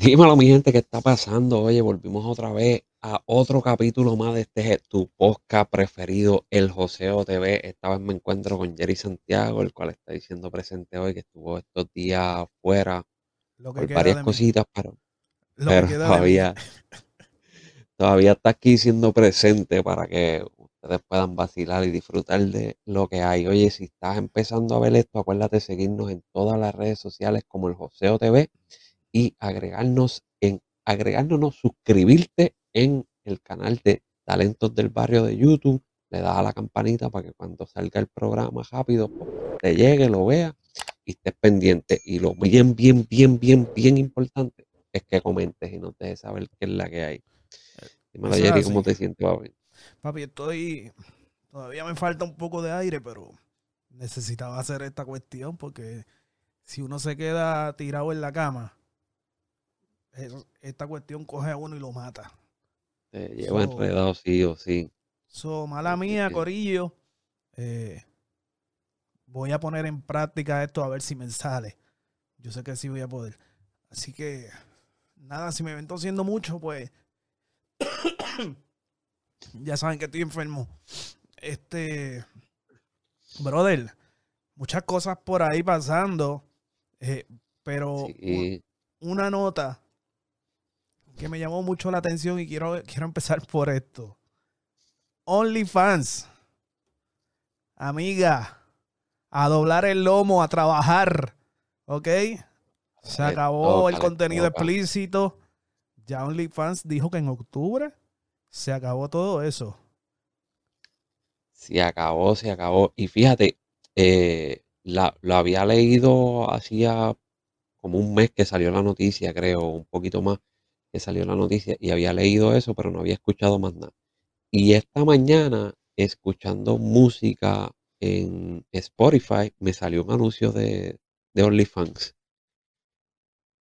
Dímelo, mi gente, ¿qué está pasando? Oye, volvimos otra vez a otro capítulo más de este tu podcast preferido, El Joseo TV. Esta vez me encuentro con Jerry Santiago, el cual está diciendo presente hoy, que estuvo estos días fuera Lo que por varias cositas, pero, Lo que todavía, todavía está aquí siendo presente para que ustedes puedan vacilar y disfrutar de lo que hay. Oye, si estás empezando a ver esto, acuérdate de seguirnos en todas las redes sociales como El Joseo TV y agregarnos en agregarnos, suscribirte en el canal de Talentos del Barrio de YouTube. Le das a la campanita para que cuando salga el programa rápido te llegue, lo veas y estés pendiente. Y lo bien, bien, bien, bien, bien importante es que comentes y nos dejes saber qué es la que hay. Dímelo, Jerry. ¿cómo te sientes, papi? Papi, estoy. Todavía me falta un poco de aire, pero necesitaba hacer esta cuestión porque si uno se queda tirado en la cama, eso- esta cuestión coge a uno y lo mata. Lleva So- enredado, sí o sí. So, mala mía, sí. Corillo. eh, voy a poner en práctica esto a ver si me sale. Yo sé que sí voy a poder. Así que, nada, si me ven tosiendo mucho, pues. ya saben que estoy enfermo. Este. Brother, muchas cosas por ahí pasando. eh, pero Sí, una nota que me llamó mucho la atención y quiero, quiero empezar por esto. OnlyFans. Amiga, a doblar el lomo, a trabajar. ¿Ok? Se Le acabó el contenido explícito. Ya OnlyFans dijo que en octubre se acabó todo eso. Se acabó, se acabó. Y fíjate, eh, la, lo había leído hacía como un mes que salió la noticia, creo, un poquito más que salió la noticia, y había leído eso, pero no había escuchado más nada. Y esta mañana, escuchando música en Spotify, me salió un anuncio de, de OnlyFans.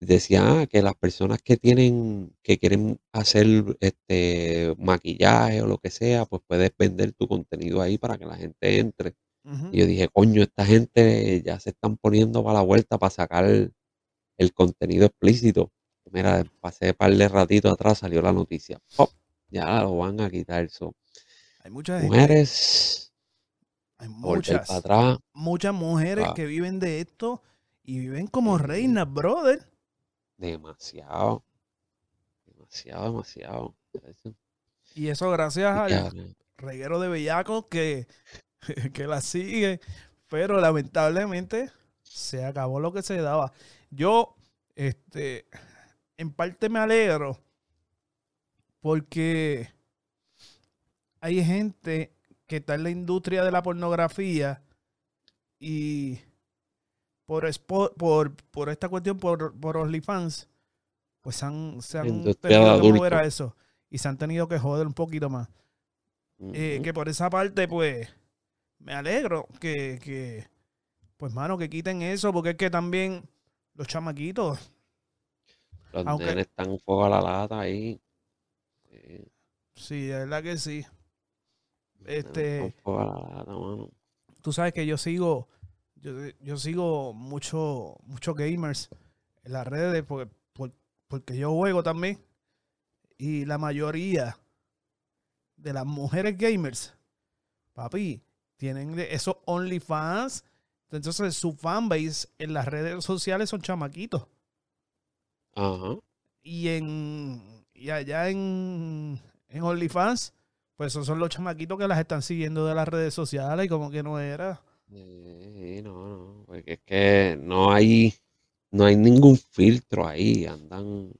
Decía ah, que las personas que tienen, que quieren hacer este maquillaje o lo que sea, pues puedes vender tu contenido ahí para que la gente entre. Y yo dije, coño, esta gente ya se están poniendo para la vuelta para sacar el, el contenido explícito. Mira, pasé un par de ratito atrás, salió la noticia. ¡Pop! Ya lo van a quitar eso. Hay mucha gente, Mujeres, hay muchas, para atrás. muchas mujeres Ah. que viven de esto y viven como reinas, brother. Demasiado. Demasiado, demasiado. Y eso gracias Y al reguero de bellacos que, que la sigue. Pero lamentablemente se acabó lo que se daba. Yo, este, en parte me alegro porque hay gente que está en la industria de la pornografía y por, por, por esta cuestión, por, por OnlyFans, pues han, se han Industria tenido que mover a eso y se han tenido que joder un poquito más. Eh, que por esa parte, pues, me alegro que, que, pues, mano, que quiten eso, porque es que también los chamaquitos, Los aunque- nenes están un poco a la lata ahí. Eh, sí, de verdad que sí. Este- poco a la lata, mano. Tú sabes que yo sigo, yo, yo sigo mucho, muchos gamers en las redes por- por- porque yo juego también. Y la mayoría de las mujeres gamers, papi, tienen esos OnlyFans. Entonces su fanbase en las redes sociales son chamaquitos. Ajá. Y en y allá en, en OnlyFans, pues esos son los chamaquitos que las están siguiendo de las redes sociales y como que no era. Sí, no, no, porque es que no hay, no hay ningún filtro ahí, andan,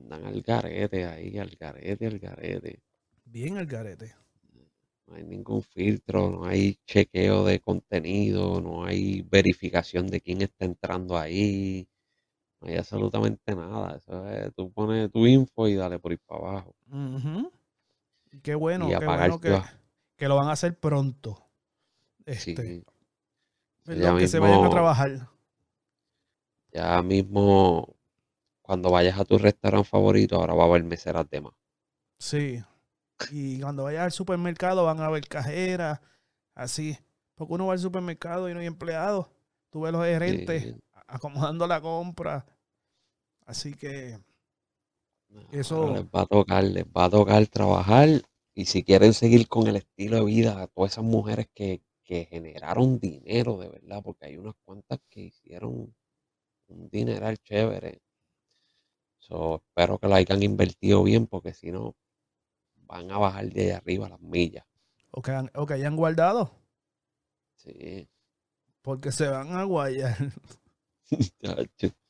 andan al garete ahí, al garete, al garete. Bien el garete. No hay ningún filtro, no hay chequeo de contenido, no hay verificación de quién está entrando ahí, no hay absolutamente nada. Eso es, tú pones tu info y dale por ir para abajo. Y qué bueno, Y qué bueno que, que lo van a hacer pronto. Sí, Este, ya perdón, que se vayan a mismo- trabajar. ya mismo cuando vayas a tu restaurante favorito, ahora va a haber meseras de más. Sí. Y cuando vayas al supermercado van a ver cajeras, así. Porque uno va al supermercado y no hay empleados. Tú ves los gerentes Sí. acomodando la compra. Así que eso, les va a tocar, les va a tocar trabajar y si quieren seguir con el estilo de vida, a todas esas mujeres que, que generaron dinero de verdad, porque hay unas cuantas que hicieron un dineral chévere. So, espero que lo hayan invertido bien, porque si no, van a bajar de ahí arriba las millas. o que, han- o que hayan guardado, Sí, porque se van a guayar.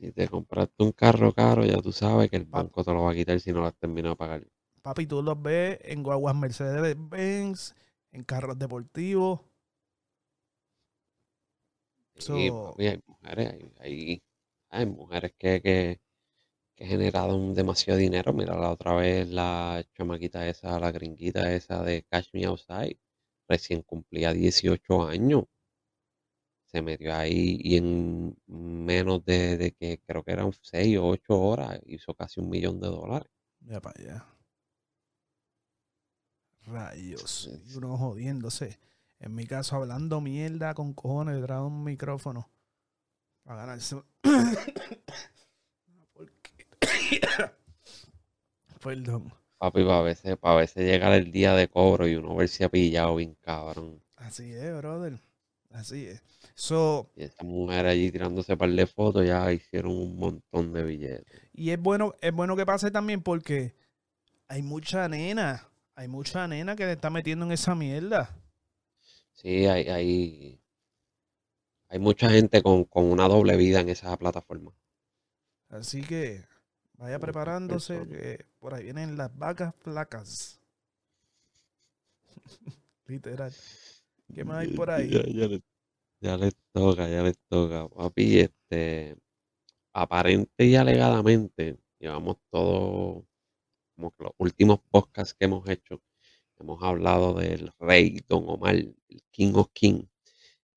Si te compraste un carro caro, ya tú sabes que el banco te lo va a quitar si no lo has terminado de pagar. Papi, tú los ves en guaguas Mercedes-Benz, en carros deportivos. Sí, papi, hay mujeres, hay, hay- hay mujeres que, que, que generaron demasiado dinero. Mira, la otra vez la chamaquita esa, la gringuita esa de Cash Me Outside, recién cumplía 18 años. Se metió ahí y en menos de, de que creo que eran 6 o 8 horas hizo casi un millón de dólares. Mira para allá. Rayos. Y uno jodiéndose. En mi caso, hablando mierda con cojones detrás de un micrófono. Para ganarse. Perdón. Papi, para veces, para veces llegar el día de cobro y uno verse pillado bien cabrón. Así es, brother. Así es. So, Y esa mujer allí tirándose par de fotos ya hicieron un montón de billetes. y es bueno, es bueno que pase también porque hay mucha nena. Hay mucha nena que le está metiendo en esa mierda. Sí, hay, hay, hay mucha gente con, con una doble vida en esa plataforma. Así que vaya preparándose que por ahí vienen las vacas flacas. Literal. ¿Qué más hay por ahí? Ya, ya le- ya les toca, ya les toca. Papi, este, aparente y alegadamente, llevamos todo, como que los últimos podcasts que hemos hecho, hemos hablado del rey Don Omar, el King of King.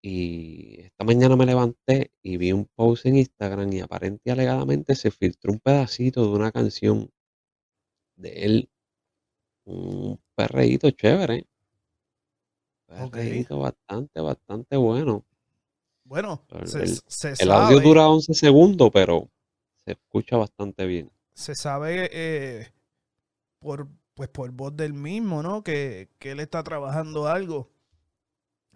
Y esta mañana me levanté y vi un post en Instagram y aparente y alegadamente se filtró un pedacito de una canción de él, un perreíto chévere, Ok. perreíto bastante, bastante bueno. Bueno, El- se, el- se El audio dura 11 segundos, pero se escucha bastante bien. se sabe eh, por, pues por voz del mismo, ¿no? Que, que él está trabajando algo.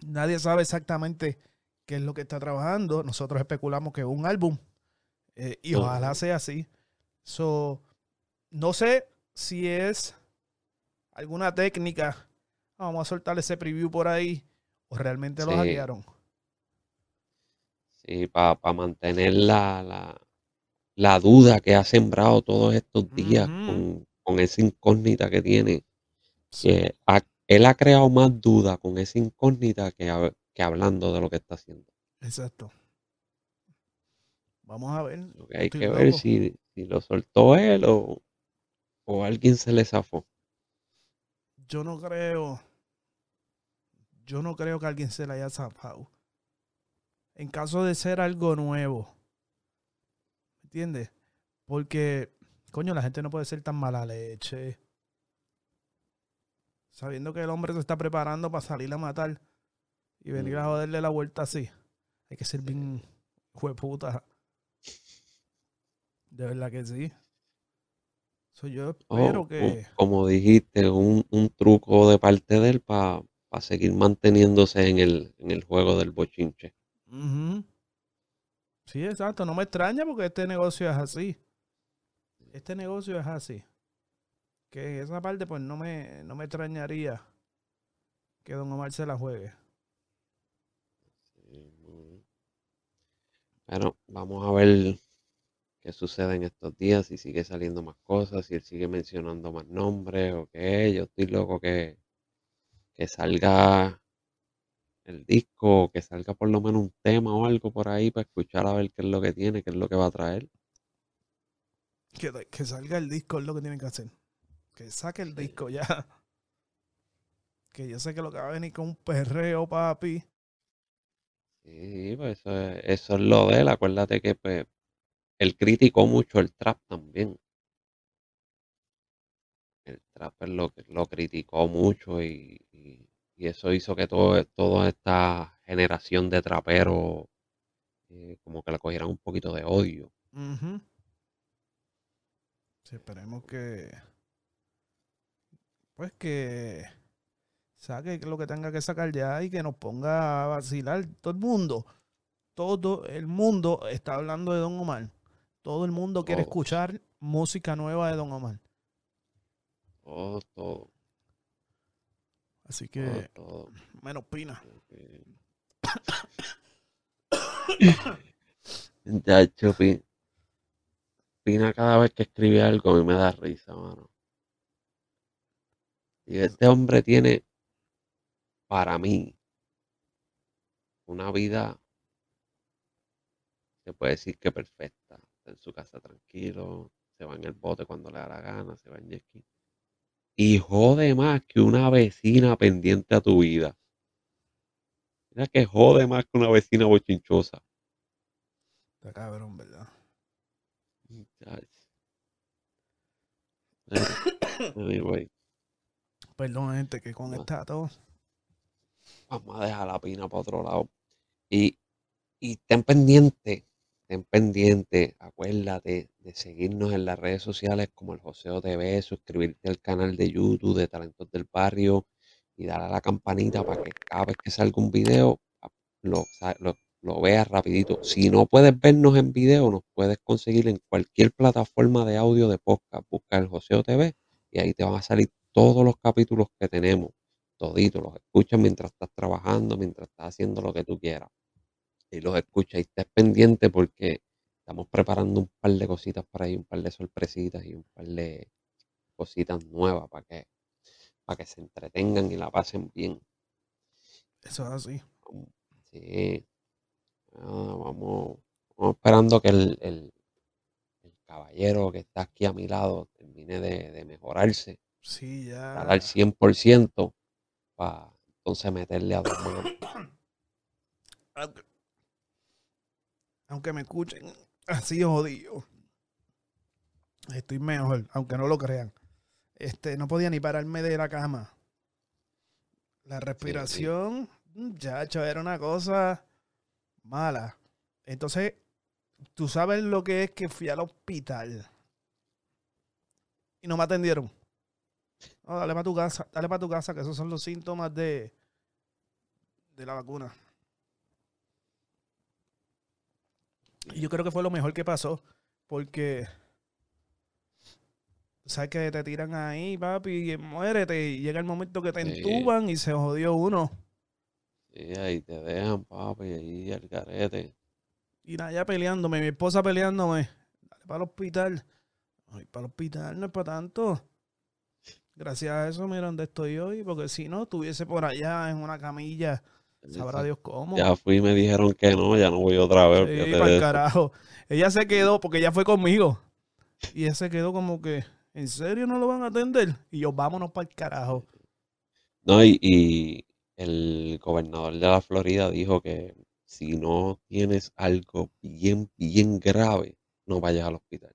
Nadie sabe exactamente qué es lo que está trabajando. Nosotros especulamos que es un álbum. eh, y ojalá sea así. So, no sé si es alguna técnica. Vamos a soltar ese preview por ahí. O realmente lo Sí. hackearon. Sí, para mantener la, la, la duda que ha sembrado todos estos días con, con esa incógnita que tiene. Sí. Que ha- él ha creado más duda con esa incógnita que, que hablando de lo que está haciendo. Exacto. Vamos a ver. Lo que hay que ver si, si lo soltó él o, o alguien se le zafó. Yo no creo. Yo no creo que alguien se le haya zafado. En caso de ser algo nuevo. ¿Me entiendes? Porque, coño, la gente no puede ser tan mala leche. Sabiendo que el hombre se está preparando para salir a matar y venir a Mm. joderle la vuelta así. Hay que ser bien jueputa. De verdad que sí. So, yo O, espero que. como dijiste, un, un truco de parte de él para seguir manteniéndose en el, en el juego del bochinche. Sí, exacto. No me extraña porque este negocio es así. Este negocio es así. Que esa parte, pues no me, no me extrañaría que Don Omar se la juegue. Sí, muy bien. Pero vamos a ver qué sucede en estos días, si sigue saliendo más cosas, si él sigue mencionando más nombres o qué. Yo estoy loco que, que salga el disco, o que salga por lo menos un tema o algo por ahí para escuchar a ver qué es lo que tiene, qué es lo que va a traer. Que, que salga el disco es lo que tienen que hacer. Que saque el Sí. disco ya. Que yo sé que lo que va a venir con un perreo, papi. Sí, pues eso es, eso es lo de él. Acuérdate que pues, él criticó mucho el trap también. El trap él lo, lo criticó mucho y, y- y eso hizo que todo, toda esta generación de traperos eh, como que le cogieran un poquito de odio. Sí, esperemos que. Pues que saque lo que tenga que sacar ya y que nos ponga a vacilar todo el mundo. Todo el mundo está hablando de Don Omar. Todo el mundo quiere escuchar música nueva de Don Omar. Todo, todo, Así que, todo. menos pina. Muchacho, Pi- Pina cada vez que escribe algo a mí me da risa, mano. Y este hombre tiene, para mí, una vida, se puede decir que perfecta. Está en su casa tranquilo, se va en el bote cuando le da la gana, se va en jet. Y jode más que una vecina pendiente a tu vida. Mira que jode más que una vecina bochinchosa. Está cabrón, ¿verdad? Anyway, Perdón, gente, que con No. esta todo. vamos a dejar la pina para otro lado. Y, y ten pendiente, ten pendiente, acuérdate de seguirnos en las redes sociales como el Joseo TV, suscribirte al canal de YouTube de Talentos del Barrio y darle a la campanita para que cada vez que salga un video a- lo, lo, lo veas rapidito. Si no puedes vernos en video, nos puedes conseguir en cualquier plataforma de audio de podcast. Busca el Joseo TV y ahí te van a salir todos los capítulos que tenemos. Toditos, los escuchas mientras estás trabajando, mientras estás haciendo lo que tú quieras. Y los escuchas y estés pendiente porque estamos preparando un par de cositas para ahí, un par de sorpresitas y un par de cositas nuevas para que, para que se entretengan y la pasen bien. Eso es así. Sí. Ah, vamos, vamos esperando que el, el- el caballero que está aquí a mi lado termine de, de mejorarse, Sí, ya. al 100% para entonces meterle a dos manos. Aunque, me escuchen así jodido. Estoy mejor, aunque no lo crean. Este, no podía ni pararme de la cama. La respiración, muchacho, era una cosa mala. Entonces, tú sabes lo que es que fui al hospital y no me atendieron. No, dale para tu casa, dale para tu casa, que esos son los síntomas de, de la vacuna. Y yo creo que fue lo mejor que pasó, porque sabes que te tiran ahí, papi, y muérete, y llega el momento que te Sí. entuban y se jodió uno. Sí, ahí te dejan, papi, ahí al garete. Y ya peleándome, mi esposa peleándome. Dale para el hospital. Ay, para el hospital no es para tanto. Gracias a eso, mira dónde estoy hoy, porque si no, estuviese por allá en una camilla, sabrá Dios cómo. Ya fui y me dijeron que no, ya no voy otra vez. Sí, para el carajo. Ella se quedó porque ella fue conmigo. Y ella se quedó como que, ¿en serio no lo van a atender? Y yo, vámonos para el carajo. No, y, y el gobernador de la Florida dijo que si no tienes algo bien, bien grave, no vayas al hospital.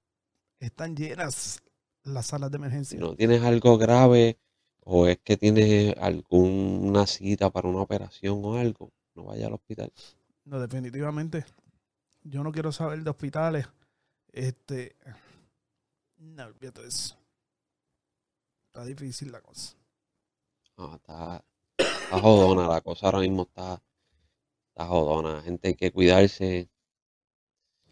Están llenas las salas de Si emergencia. no tienes algo grave o es que tienes alguna cita para una operación o algo, no vayas al hospital. No, definitivamente. Yo no quiero saber de hospitales. Este. No, olvídate de eso. Está difícil la cosa. No, está, está jodona, la cosa ahora mismo está, está jodona. Gente, hay que cuidarse.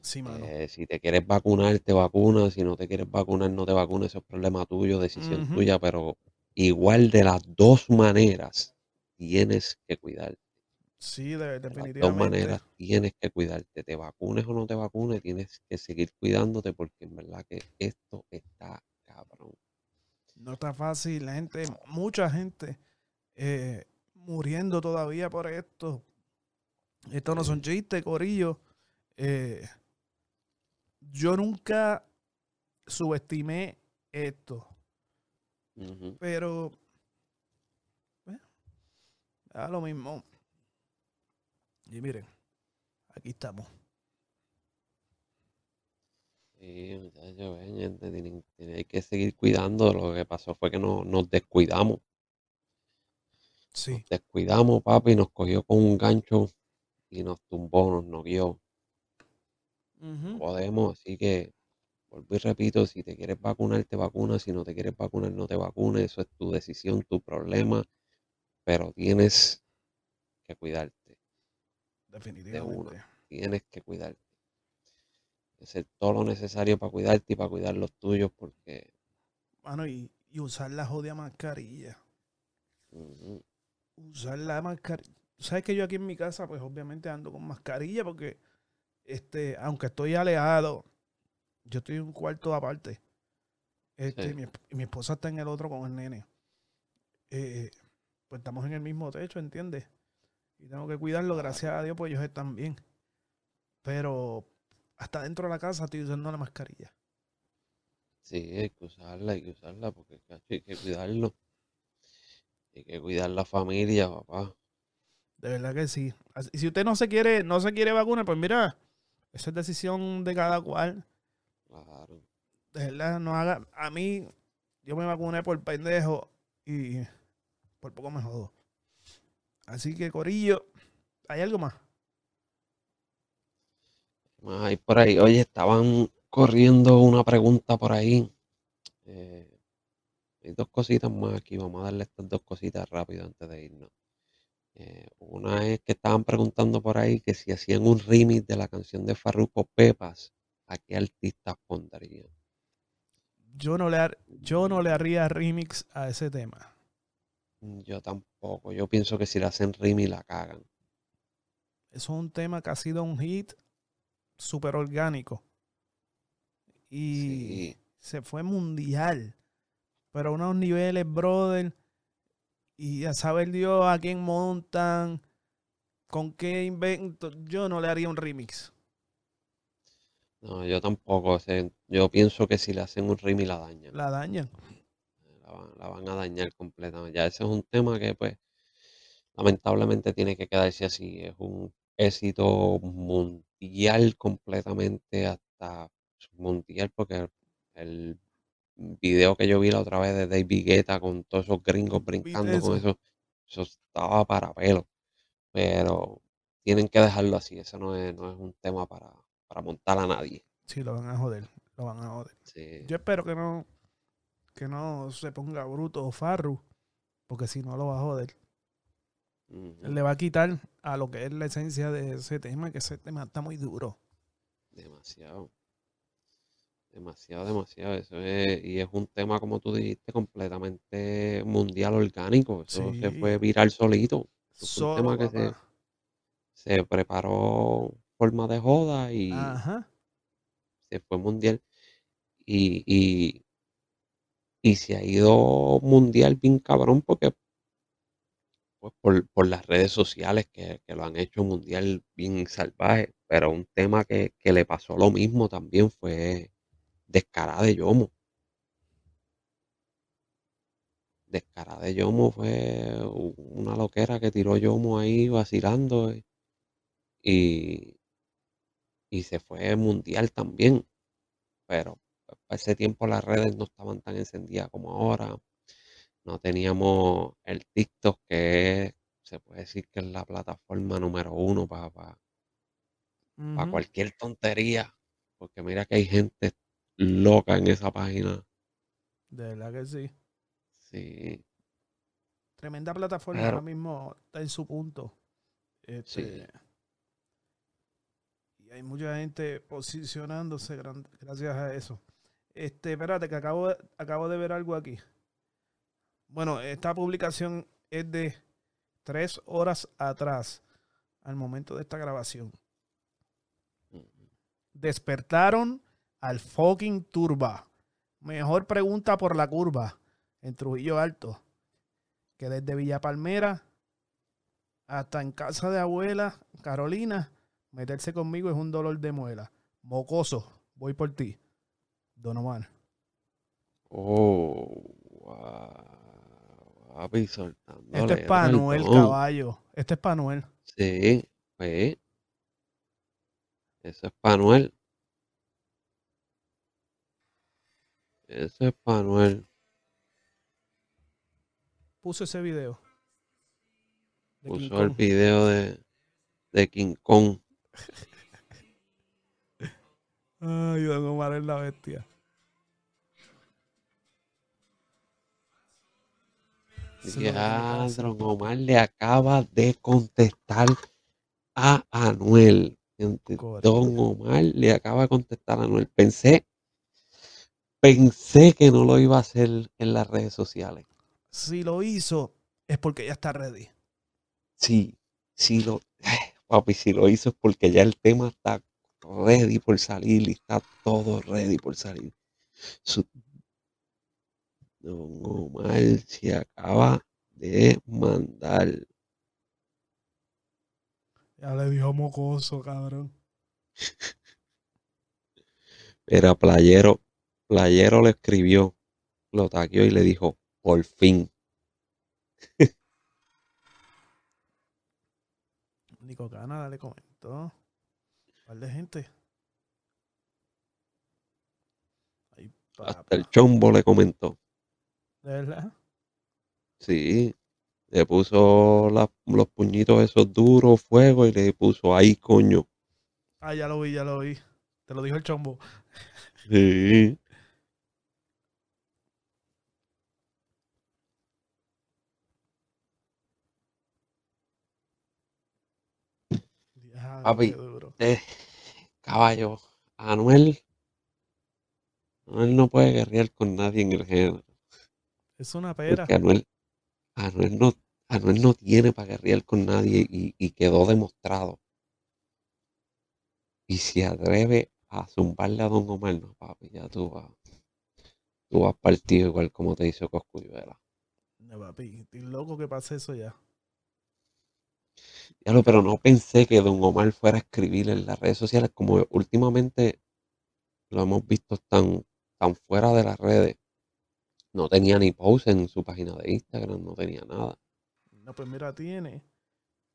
Sí, mano. Eh, si te quieres vacunar, te vacunas. Si no te quieres vacunar, no te vacunes. Eso es problema tuyo, decisión tuya. Pero igual de las dos maneras, tienes que cuidarte. Sí, de- De las dos definitivamente. maneras, tienes que cuidarte. Te vacunes o no te vacunes, tienes que seguir cuidándote porque en verdad que esto está cabrón. No está fácil. La gente, mucha gente eh, muriendo todavía por esto. Esto no son chistes, corillo. Eh, yo nunca subestimé esto. Pero. Bueno, da lo mismo. Y miren, aquí estamos. Sí, muchachos, ven, hay que seguir cuidando. Lo que pasó fue que no, nos descuidamos. Sí, Nos descuidamos, papi, nos cogió con un gancho y nos tumbó, nos noqueó. Podemos, así que Vuelvo y repito, si te quieres vacunar, te vacunas, si no te quieres vacunar, no te vacunes, eso es tu decisión, tu problema, pero tienes que cuidarte. Definitivamente. Tienes que cuidarte. Hacer todo lo necesario para cuidarte y para cuidar los tuyos, porque. Mano, y, usar la jodida mascarilla. Usar la mascarilla. Sabes que yo aquí en mi casa, pues obviamente ando con mascarilla, porque este, aunque estoy alejado, yo estoy en un cuarto aparte. Este, mi, mi, esposa está en el otro con el nene. Eh, pues estamos en el mismo techo, ¿entiendes? Y tengo que cuidarlo, gracias a Dios, pues ellos están bien. Pero hasta dentro de la casa estoy usando la mascarilla. Sí, hay que usarla, hay que usarla, porque hay que cuidarlo. Hay que cuidar la familia, papá. De verdad que sí. Y si usted no se quiere, no se quiere vacunar, pues mira, esa es decisión de cada cual. Claro. De verdad, no haga. A mí, yo me vacuné por pendejo y por poco me jodo. Así que, Corillo, ¿hay algo más? Más hay por ahí. Oye, estaban corriendo una pregunta por ahí. Eh, hay dos cositas más aquí. Vamos a darle estas dos cositas rápido antes de irnos. Eh, una es que estaban preguntando por ahí que si hacían un remix de la canción de Farruko Pepas, ¿a qué artistas pondrían? Yo no le, yo no le haría remix a ese tema. Mm, yo tampoco. Yo pienso que si la hacen Rimi la cagan. Eso es un tema que ha sido un hit súper orgánico. Y se fue mundial. Pero a unos niveles, brother. Y ya sabe el Dios a quién montan, con qué invento. Yo no le haría un remix. No, yo tampoco. yo pienso que si le hacen un remix la dañan. La dañan la van a dañar completamente. Ya ese es un tema que pues lamentablemente tiene que quedarse así. Es un éxito mundial completamente hasta mundial porque el video que yo vi la otra vez de David Guetta con todos esos gringos brincando con eso, eso estaba para pelo. Pero tienen que dejarlo así. Eso no es, no es un tema para, para montar a nadie. Sí, lo van a joder. Lo van a joder. Yo espero que no que no se ponga bruto o farru, porque si no lo va a joder. Le va a quitar a lo que es la esencia de ese tema, que ese tema está muy duro. Demasiado. Demasiado, demasiado. Eso es, y es un tema, como tú dijiste, completamente mundial orgánico. Eso se fue viral solito. Es un tema que se, se, preparó forma de joda y se fue mundial. Y, y, y se ha ido mundial bien cabrón porque pues por, las redes sociales que, lo han hecho mundial bien salvaje. Pero un tema que, le pasó lo mismo también fue Descarada de Yomo. Descarada de Yomo fue una loquera que tiró Yomo ahí vacilando y, y se fue mundial también. Pero para ese tiempo las redes no estaban tan encendidas como ahora. No teníamos el TikTok, que se puede decir que es la plataforma número uno para, para, cualquier tontería. Porque mira que hay gente loca en esa página. De verdad que sí. Sí. Tremenda plataforma ahora mismo está en su punto. Este, hay mucha gente posicionándose gracias a eso. Este, espérate, que acabo, acabo de ver algo aquí. Bueno, esta publicación es de tres horas atrás, al momento de esta grabación. Despertaron al fucking turba. Mejor pregunta por la curva en Trujillo Alto. Que desde Villa Palmera hasta en casa de abuela Carolina, meterse conmigo es un dolor de muela. Mocoso, voy por ti. Donovan. Oh, wow. Este es Panuel, caballo. Este es Panuel. Sí, pues. Ese es Panuel. Ese es Panuel. Puso ese video. Puso el video de, de King Kong. Ay, Don Omar es la bestia. Ya, hacer. Don Omar le acaba de contestar a Anuel. Correcto. Don Omar le acaba de contestar a Anuel. Pensé, pensé que no lo iba a hacer en las redes sociales. Si lo hizo, es porque ya está ready. Sí, sí lo, papi, si lo hizo es porque ya el tema está ready por salir y está todo ready por salir. Su- Don Omar se acaba de mandar. Ya le dijo mocoso, cabrón. Era Playero, Playero le escribió, lo tagueó y le dijo, por fin. Nico Canadá le comentó. Un par de gente. Ay, Hasta el chombo le comentó. ¿De verdad? Sí, le puso la- los puñitos esos duros, fuego, y le puso ahí, coño. Ah, ya lo vi, ya lo vi. Te lo dijo el chombo. Sí. Diablo, Papi. Eh, caballo, Anuel, Anuel no puede guerrear con nadie en el género. Es una pera. Porque Anuel, Anuel no, Anuel no tiene para guerrear con nadie y, y quedó demostrado. Y si atreve a zumbarle a Don Omar, no, papi, ya tú vas, tú vas partido igual como te hizo Coscuyuela. No, papi, estoy loco que pase eso ya. Ya lo, pero no pensé que Don Omar fuera a escribir en las redes sociales como últimamente lo hemos visto tan, tan fuera de las redes. No tenía ni post en su página de Instagram, no tenía nada. No, pues mira, tiene.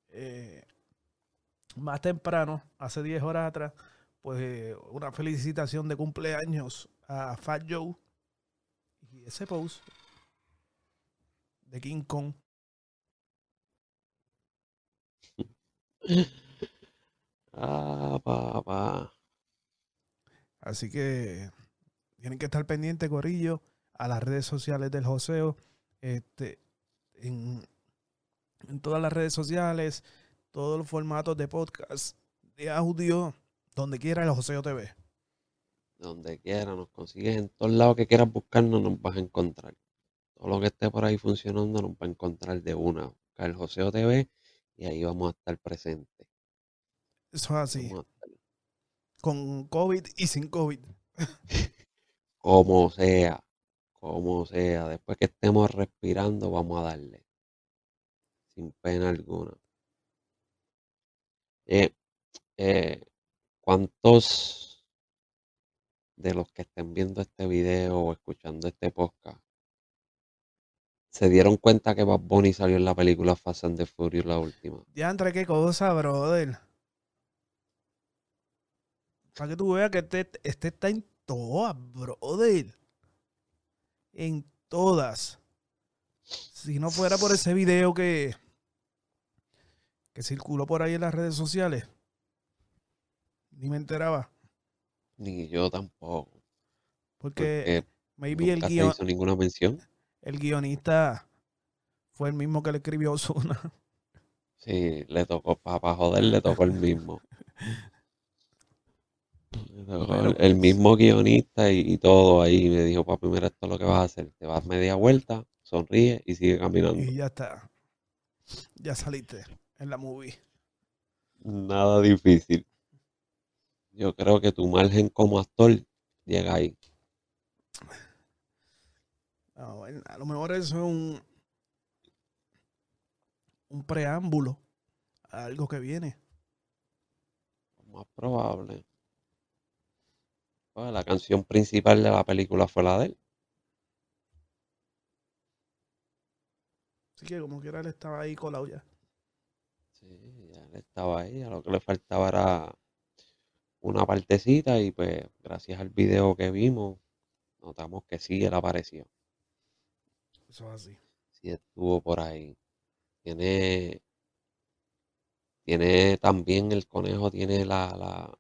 eh, más temprano, hace 10 horas atrás, pues eh, una felicitación de cumpleaños a Fat Joe. Y ese post de King Kong. Ah, papá. Así que tienen que estar pendientes, Corillo, a las redes sociales del Joseo. Este, en, en todas las redes sociales, todos los formatos de podcast, de audio, donde quiera el Joseo TV. Donde quiera, nos consigues en todos lados que quieras buscarnos, nos vas a encontrar. Todo lo que esté por ahí funcionando nos va a encontrar de una. El Joseo TV y ahí vamos a estar presentes. Eso es así, con COVID y sin COVID. como sea, como sea. Después que estemos respirando, vamos a darle. Sin pena alguna. Eh, eh, ¿Cuántos de los que estén viendo este video o escuchando este podcast se dieron cuenta que Bad Bunny salió en la película Fast and the Furious la última? Diantre, qué cosa, brother. Para que tú veas que este, este está en todas, brother. En todas. Si no fuera por ese video que, que circuló por ahí en las redes sociales, ni me enteraba. Ni yo tampoco. Porque Porque maybe el, nunca se guion- hizo ninguna mención. El guionista fue el mismo que le escribió Ozuna. Sí, le tocó, para joder, le tocó el mismo. Le tocó el, el pues. mismo guionista y, y todo ahí. Me dijo, papi, mira esto es lo que vas a hacer. Te vas media vuelta, sonríe y sigue caminando. Y ya está. Ya saliste en la movie. Nada difícil. Yo creo que tu margen como actor llega ahí. Ah, bueno, a lo mejor eso es un, un preámbulo a algo que viene. Más probable. Pues la canción principal de la película fue la de él. Así que como quiera él estaba ahí colado ya. Sí, ya él estaba ahí. A lo que le faltaba era una partecita y pues gracias al video que vimos, notamos que sí, él apareció. Eso es así. Sí estuvo por ahí. Tiene, tiene también el conejo, tiene la, la,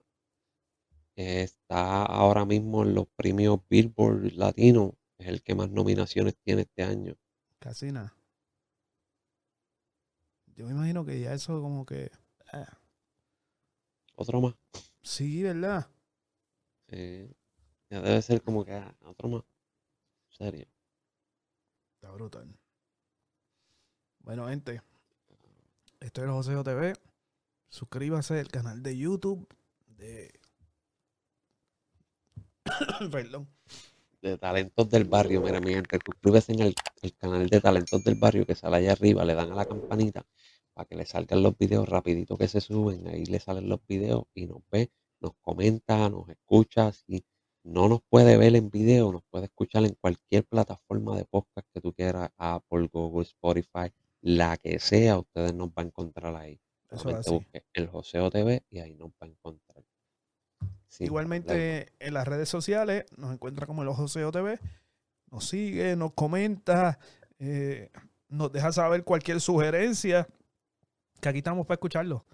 está ahora mismo en los premios Billboard Latino. Es el que más nominaciones tiene este año. Casi nada. Yo me imagino que ya eso como que... ah, Otro más. sí, ¿verdad? Sí. Ya debe ser como que ah, otro más. En serio. Está brutal. Bueno, gente. Esto es José TV. Suscríbase al canal de YouTube de... Perdón. De Talentos del Barrio. Mira, mi gente, suscríbete en el, el canal de Talentos del Barrio que sale allá arriba. Le dan a la campanita para que le salgan los videos rapidito que se suben. Ahí le salen los videos y nos ve, nos comenta, nos escucha. Si no nos puede ver en video, nos puede escuchar en cualquier plataforma de podcast que tú quieras. Apple, Google, Spotify, la que sea. Ustedes nos van a encontrar ahí. Eso busque el Joseo TV y ahí nos va a encontrar. Sin problema. Igualmente en las redes sociales nos encuentra como el Ojo SEO TV. Nos sigue, nos comenta, eh, nos deja saber cualquier sugerencia. Que aquí estamos para escucharlo.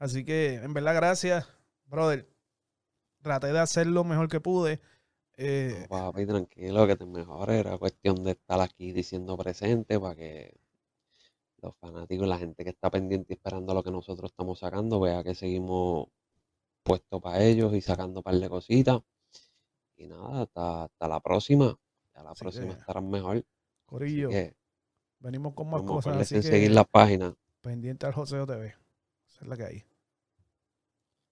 Así que, en verdad, gracias, brother. Traté de hacer lo mejor que pude. Eh, No, papi, tranquilo, que te mejores. Era cuestión de estar aquí diciendo presente para que los fanáticos, la gente que está pendiente y esperando lo que nosotros estamos sacando, vea que seguimos puestos para ellos y sacando un par de cositas. Y nada, hasta, hasta la próxima. Ya la Así próxima que, estarán mejor. Corillo, que, venimos con más cosas. Así seguir la página. pendiente al Joseo TV. Esa es la que hay.